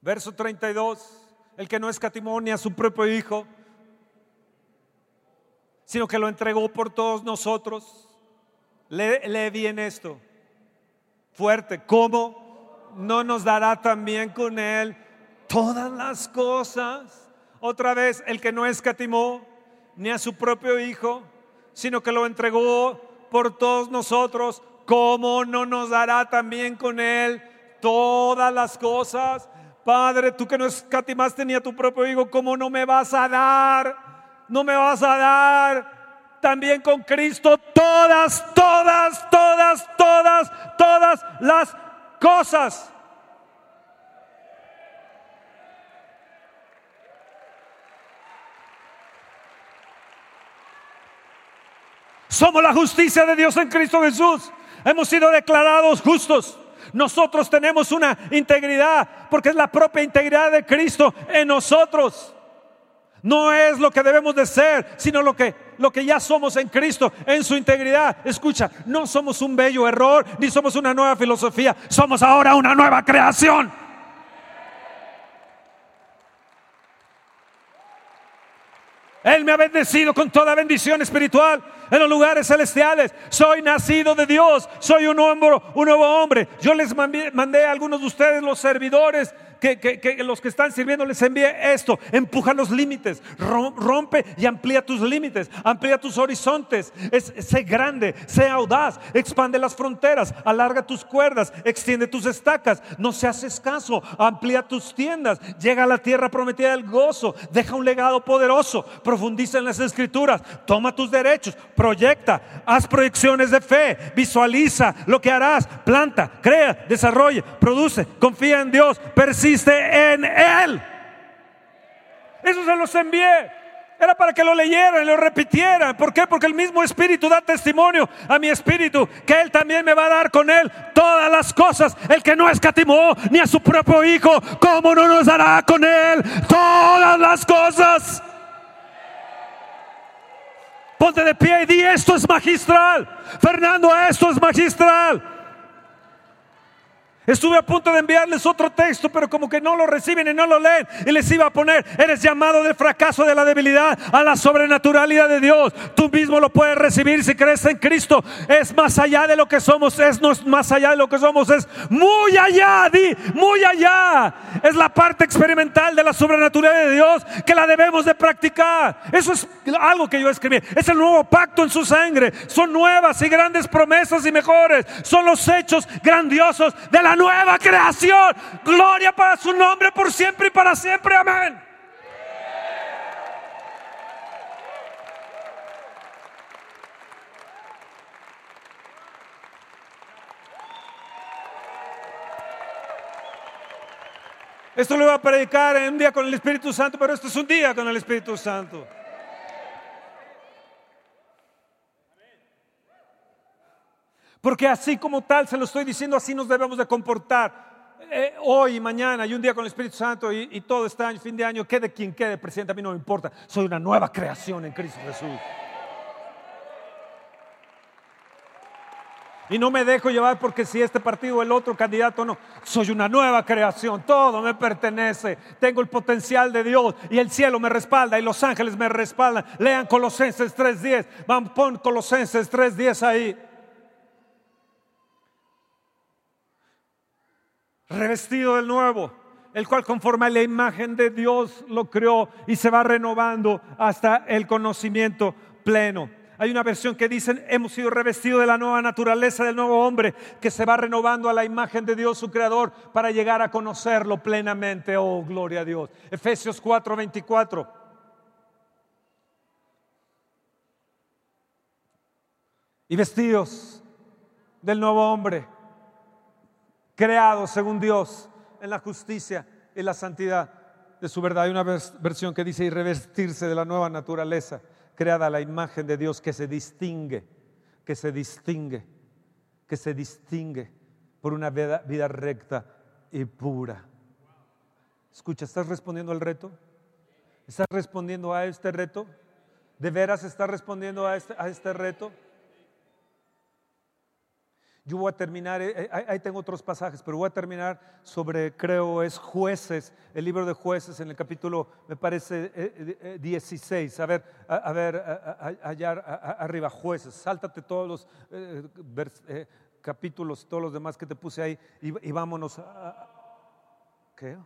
Verso 32, el que no escatimó ni a su propio Hijo, sino que lo entregó por todos nosotros. Lee, lee bien esto, fuerte, ¿cómo no nos dará también con Él todas las cosas? Otra vez, el que no escatimó ni a su propio Hijo, sino que lo entregó por todos nosotros, ¿cómo no nos dará también con Él todas las cosas? Padre, tú que no escatimaste ni a tu propio Hijo, ¿cómo no me vas a dar? No me vas a dar también con Cristo todas, todas, todas, todas, todas las cosas. Somos la justicia de Dios en Cristo Jesús. Hemos sido declarados justos. Nosotros tenemos una integridad porque es la propia integridad de Cristo en nosotros. No es lo que debemos de ser, sino lo que, lo que ya somos en Cristo, en su integridad. Escucha, no somos un bello error, ni somos una nueva filosofía, somos ahora una nueva creación. Él me ha bendecido con toda bendición espiritual en los lugares celestiales. Soy nacido de Dios, soy un, un nuevo hombre. Yo les mandé a algunos de ustedes los servidores que, los que están sirviendo les envíe esto. Empuja los límites, rompe y amplía tus límites, amplía tus horizontes. sé grande, sé audaz, expande las fronteras, alarga tus cuerdas, extiende tus estacas. No seas escaso, amplía tus tiendas, llega a la tierra prometida del gozo, deja un legado poderoso, profundiza en las escrituras, toma tus derechos, proyecta, haz proyecciones de fe, visualiza lo que harás, planta, crea, desarrolle, produce, confía en Dios, persigue en Él. Eso se los envié. Era para que lo leyeran y lo repitieran. ¿Por qué? Porque el mismo Espíritu da testimonio a mi Espíritu que Él también me va a dar con Él todas las cosas. El que no escatimó ni a su propio Hijo, ¿cómo no nos dará con Él todas las cosas? Ponte de pie y di esto es magistral. Fernando, esto es magistral. Estuve a punto de enviarles otro texto, pero como que no lo reciben y no lo leen. Y les iba a poner, eres llamado del fracaso de la debilidad a la sobrenaturalidad de Dios. Tú mismo lo puedes recibir si crees en Cristo. Es más allá de lo que somos, es más allá de lo que somos, es muy allá, di, muy allá. Es la parte experimental de la sobrenaturalidad de Dios que la debemos de practicar. Eso es algo que yo escribí. Es el nuevo pacto en su sangre. Son nuevas y grandes promesas y mejores. Son los hechos grandiosos de la nueva creación. Gloria para su nombre por siempre y para siempre. Amén. Esto lo iba a predicar en un día con el Espíritu Santo, pero esto es un día con el Espíritu Santo. Porque así como tal, se lo estoy diciendo, así nos debemos de comportar. Eh, hoy y mañana y un día con el Espíritu Santo y, todo este año, fin de año, quede quien quede presidente, a mí no me importa. Soy una nueva creación en Cristo Jesús. Y no me dejo llevar porque si este partido o el otro candidato no. Soy una nueva creación, todo me pertenece. Tengo el potencial de Dios y el cielo me respalda y los ángeles me respaldan. Lean Colosenses 3.10. Van, pon Colosenses 3.10 ahí. Revestido del nuevo, el cual conforme a la imagen de Dios lo creó y se va renovando hasta el conocimiento pleno. Hay una versión que dicen, hemos sido revestidos de la nueva naturaleza del nuevo hombre que se va renovando a la imagen de Dios su creador para llegar a conocerlo plenamente. Oh, gloria a Dios. Efesios 4:24. Y vestidos del nuevo hombre creado según Dios en la justicia y la santidad de su verdad. Hay una versión que dice y revestirse de la nueva naturaleza, creada a la imagen de Dios que se distingue, que se distingue, que se distingue por una vida, vida recta y pura. Escucha, ¿estás respondiendo al reto? ¿Estás respondiendo a este reto? ¿De veras estás respondiendo a este, a este reto? Yo voy a terminar, eh, eh, ahí tengo otros pasajes, pero voy a terminar sobre, creo, es jueces, el libro de jueces en el capítulo, me parece, 16. Eh, a ver, a, ver, allá arriba, jueces, sáltate todos los capítulos, todos los demás que te puse ahí y, y vámonos. ¿Qué?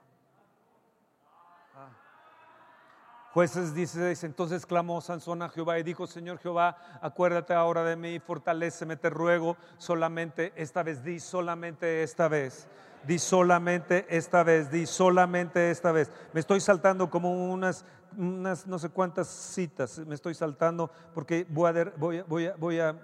Jueces 16, entonces clamó Sansón a Jehová y dijo, Señor Jehová, acuérdate ahora de mí, fortaleceme, te ruego, solamente esta vez, di solamente esta vez, di solamente esta vez, di solamente esta vez. Me estoy saltando como unas, unas no sé cuántas citas, me estoy saltando porque voy a, voy a, voy a, voy a,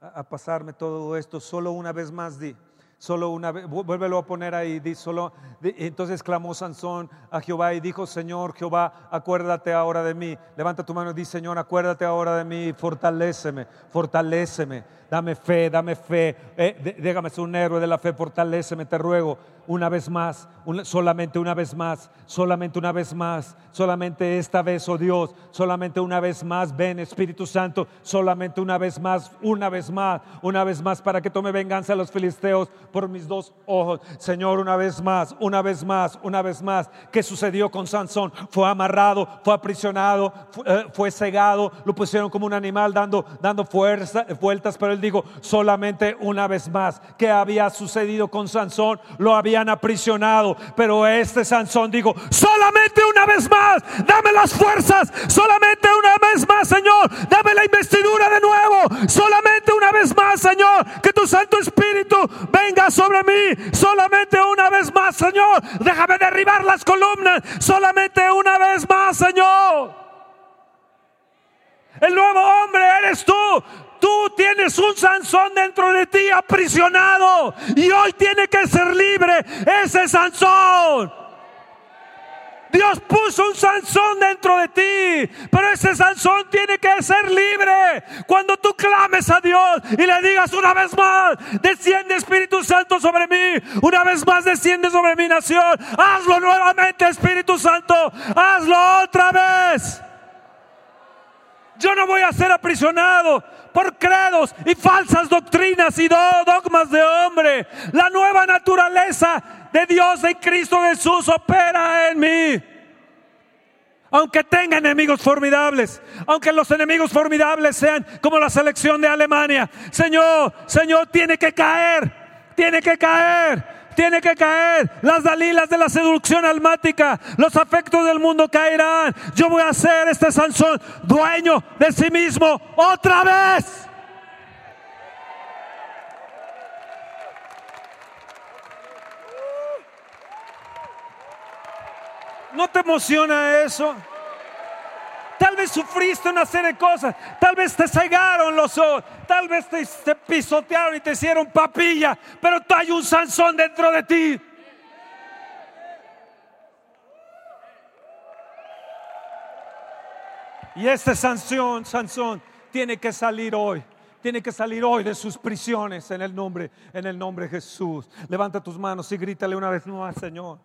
a pasarme todo esto, solo una vez más di solo una vez, vuélvelo a poner ahí, solo, entonces clamó Sansón a Jehová y dijo, Señor Jehová, acuérdate ahora de mí. Levanta tu mano y di, Señor, acuérdate ahora de mí, fortaléceme, fortaléceme, dame fe, dame fe, eh, déjame ser un héroe de la fe, fortaléceme, te ruego una vez más, solamente una vez más, solamente una vez más, solamente esta vez, oh Dios, solamente una vez más, ven Espíritu Santo, solamente una vez más, una vez más, una vez más, para que tome venganza a los filisteos por mis dos ojos. Señor, una vez más, una vez más, una vez más. ¿Qué sucedió con Sansón? Fue amarrado, fue aprisionado, eh, fue, cegado, lo pusieron como un animal dando, dando fuerza, vueltas, pero él dijo solamente una vez más. ¿Qué había sucedido con Sansón? Lo habían aprisionado, pero este Sansón dijo, solamente una vez más, dame las fuerzas, solamente una vez más, Señor, dame la investidura de nuevo, solamente una vez más, Señor, que tu Santo Espíritu venga sobre mí, solamente una vez más, Señor, déjame derribar las columnas, solamente una vez más, Señor. El nuevo hombre eres tú. Tú tienes un Sansón dentro de ti aprisionado y hoy tiene que ser libre ese Sansón. Dios puso un Sansón dentro de ti, pero ese Sansón tiene que ser libre. Cuando tú clames a Dios y le digas una vez más, desciende Espíritu Santo sobre mí, una vez más desciende sobre mi nación, hazlo nuevamente Espíritu Santo, hazlo otra vez. Yo no voy a ser aprisionado por credos y falsas doctrinas y dogmas de hombre. La nueva naturaleza de Dios de Cristo Jesús opera en mí. Aunque tenga enemigos formidables, aunque los enemigos formidables sean como la selección de Alemania, Señor, Señor, tiene que caer, tiene que caer tiene que caer. Las dalilas de la seducción almática, los afectos del mundo caerán. Yo voy a ser este Sansón dueño de sí mismo otra vez. ¿No te emociona eso? Tal vez sufriste una serie de cosas. Tal vez te cegaron los ojos. Tal vez te, pisotearon y te hicieron papilla. Pero hay un Sansón dentro de ti. Y este Sansón, Sansón, tiene que salir hoy. Tiene que salir hoy de sus prisiones en el nombre, en el nombre de Jesús. Levanta tus manos y grítale una vez más, Señor.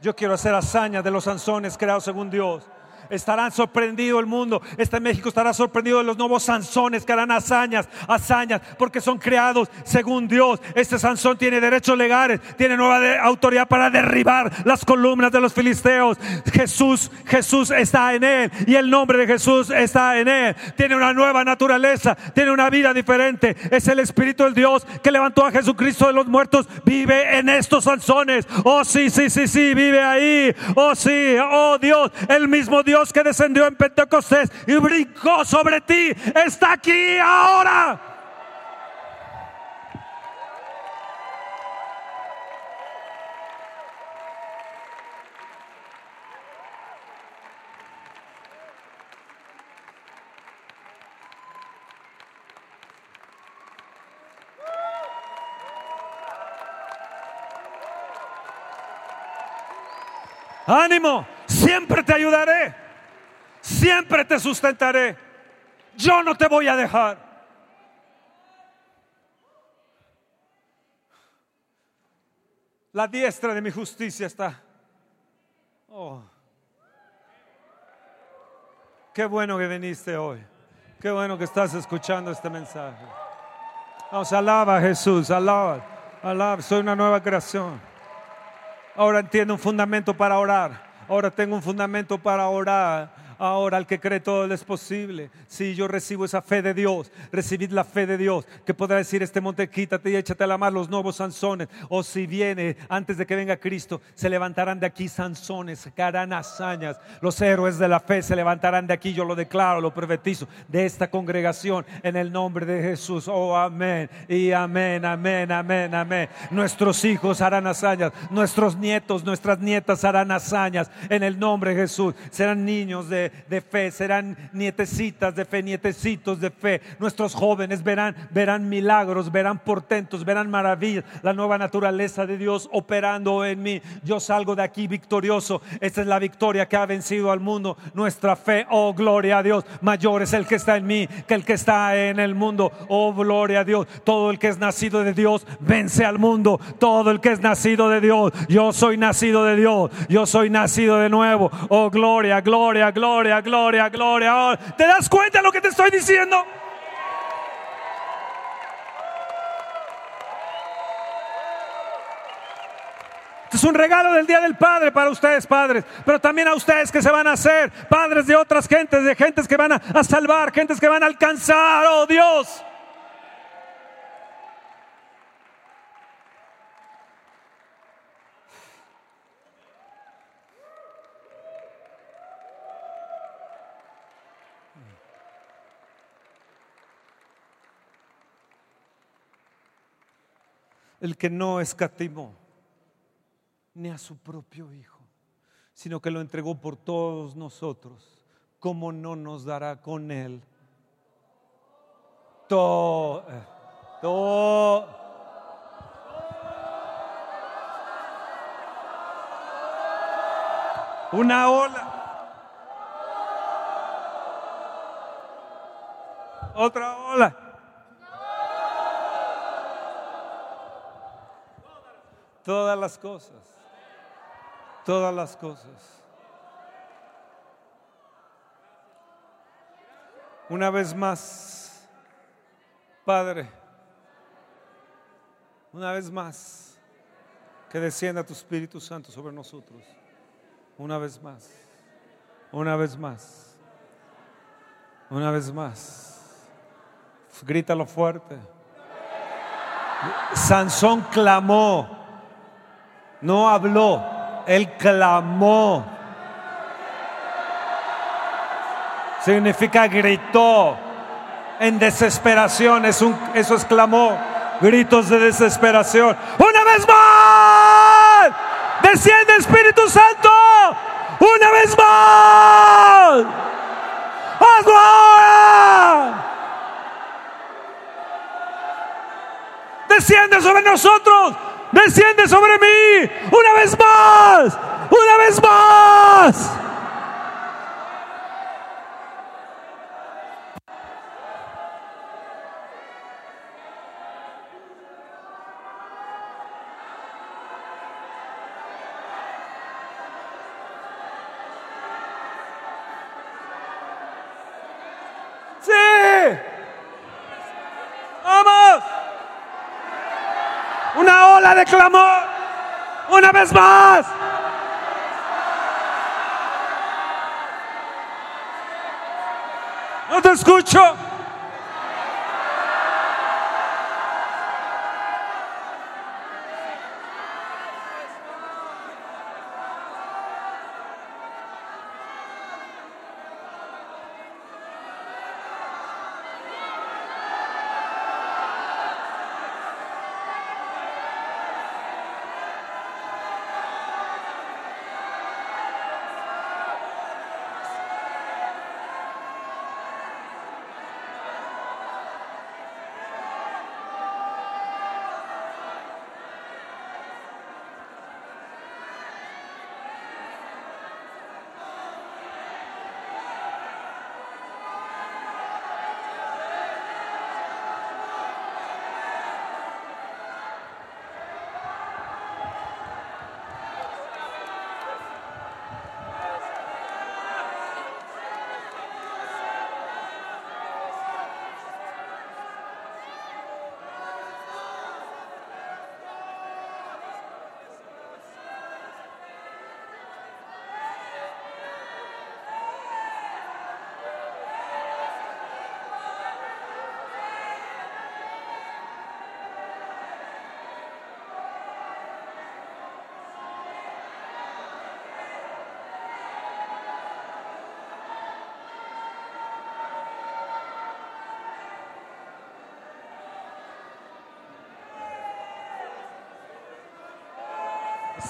Yo quiero hacer hazañas de los Sansones creados según Dios estarán sorprendido el mundo. Este México estará sorprendido de los nuevos Sansones que harán hazañas, hazañas, porque son creados según Dios. Este Sansón tiene derechos legales, tiene nueva autoridad para derribar las columnas de los filisteos. Jesús, Jesús está en él y el nombre de Jesús está en él. Tiene una nueva naturaleza, tiene una vida diferente. Es el Espíritu del Dios que levantó a Jesucristo de los muertos. Vive en estos Sansones. Oh, sí, sí, sí, sí, vive ahí. Oh, sí, oh Dios, el mismo Dios que descendió en Pentecostés y brincó sobre ti está aquí ahora. Ánimo, siempre te ayudaré siempre te sustentaré. Yo no te voy a dejar. La diestra de mi justicia está. Oh. Qué bueno que viniste hoy. Qué bueno que estás escuchando este mensaje. Vamos, alaba a Jesús, alaba, alaba. Soy una nueva creación. Ahora entiendo un fundamento para orar. Ahora tengo un fundamento para orar Ahora al que cree todo es posible. Si yo recibo esa fe de Dios, recibid la fe de Dios, que podrá decir este monte, quítate y échate a la mar los nuevos Sansones. O si viene antes de que venga Cristo, se levantarán de aquí Sansones, que harán hazañas. Los héroes de la fe se levantarán de aquí, yo lo declaro, lo profetizo, de esta congregación en el nombre de Jesús. Oh, amén. Y amén, amén, amén, amén. Nuestros hijos harán hazañas, nuestros nietos, nuestras nietas harán hazañas en el nombre de Jesús. Serán niños de, de, fe, serán nietecitas de fe, nietecitos de fe. Nuestros jóvenes verán, verán milagros, verán portentos, verán maravillas, la nueva naturaleza de Dios operando en mí. Yo salgo de aquí victorioso. Esta es la victoria que ha vencido al mundo. Nuestra fe, oh gloria a Dios, mayor es el que está en mí que el que está en el mundo. Oh gloria a Dios, todo el que es nacido de Dios vence al mundo. Todo el que es nacido de Dios, yo soy nacido de Dios, yo soy nacido de nuevo. Oh gloria, gloria, gloria gloria, gloria, gloria. ¿Te das cuenta de lo que te estoy diciendo? Este es un regalo del Día del Padre para ustedes, padres, pero también a ustedes que se van a hacer padres de otras gentes, de gentes que van a, a salvar, gentes que van a alcanzar, oh Dios. El que no escatimó ni a su propio Hijo, sino que lo entregó por todos nosotros, ¿cómo no nos dará con Él todo? Eh, todo una ola. Otra ola. Todas las cosas. Todas las cosas. Una vez más, Padre, una vez más, que descienda tu Espíritu Santo sobre nosotros. Una vez más, una vez más, una vez más. Grítalo fuerte. Sansón clamó no habló, él clamó. Significa gritó en desesperación. Es un, eso es clamó. Gritos de desesperación. Una vez más. Desciende Espíritu Santo. Una vez más. Hazlo ahora. Desciende sobre nosotros desciende sobre mí una vez más, una vez más. De clamor. Una vez más. No te escucho.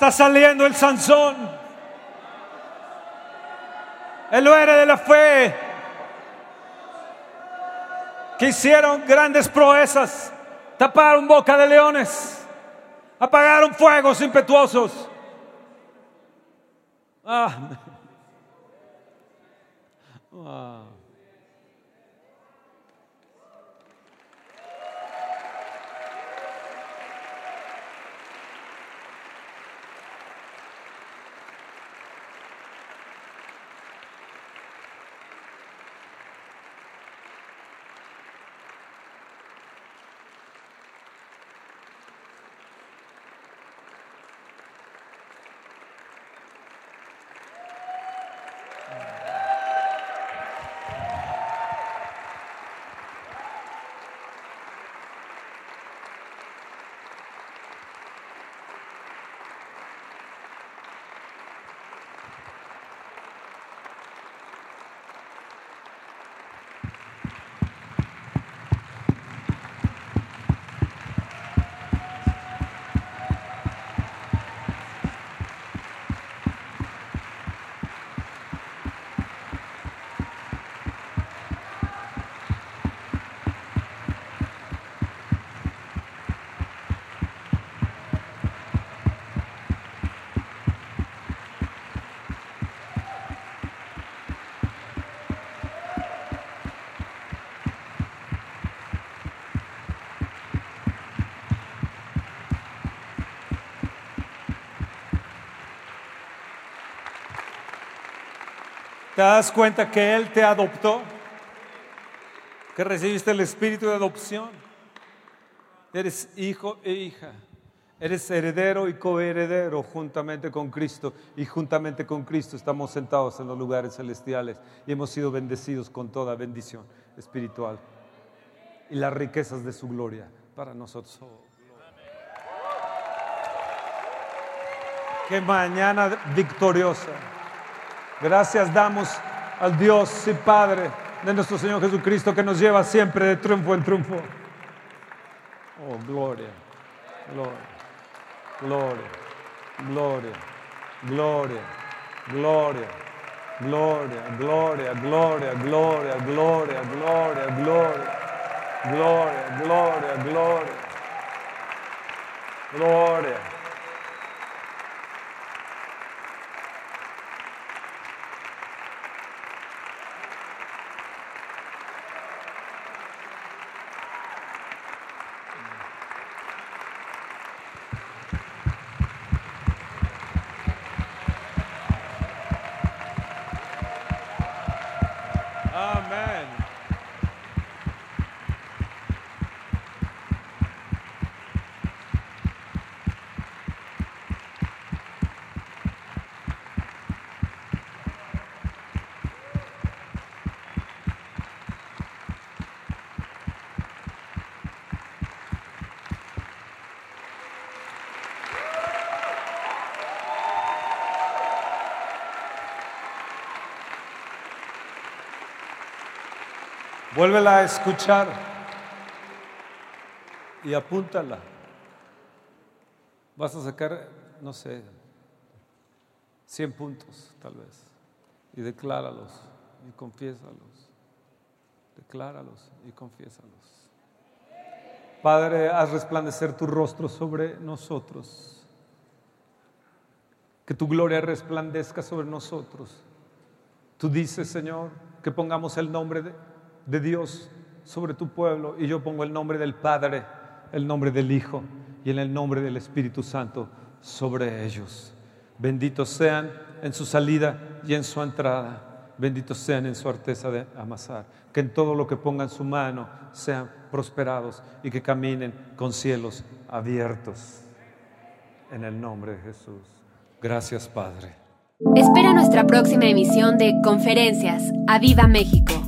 Está saliendo el Sansón. El héroe de la fe. Que hicieron grandes proezas. Taparon boca de leones. Apagaron fuegos impetuosos. Ah. ¿Te das cuenta que Él te adoptó? Que recibiste el espíritu de adopción. Eres hijo e hija. Eres heredero y coheredero juntamente con Cristo. Y juntamente con Cristo estamos sentados en los lugares celestiales y hemos sido bendecidos con toda bendición espiritual. Y las riquezas de su gloria para nosotros. Qué mañana victoriosa. Gracias damos al Dios y Padre de nuestro Señor Jesucristo que nos lleva siempre de triunfo en triunfo. Oh, gloria, gloria, gloria, gloria, gloria, gloria, gloria, gloria, gloria, gloria, gloria, gloria, gloria, gloria, gloria, gloria, gloria. Vuélvela a escuchar y apúntala. Vas a sacar, no sé, 100 puntos tal vez. Y decláralos y confiésalos. Decláralos y confiésalos. Padre, haz resplandecer tu rostro sobre nosotros. Que tu gloria resplandezca sobre nosotros. Tú dices, Señor, que pongamos el nombre de de Dios sobre tu pueblo y yo pongo el nombre del Padre, el nombre del Hijo y en el nombre del Espíritu Santo sobre ellos. Benditos sean en su salida y en su entrada. Benditos sean en su arteza de amasar. Que en todo lo que pongan su mano sean prosperados y que caminen con cielos abiertos. En el nombre de Jesús. Gracias, Padre. Espera nuestra próxima emisión de Conferencias. ¡A Viva México!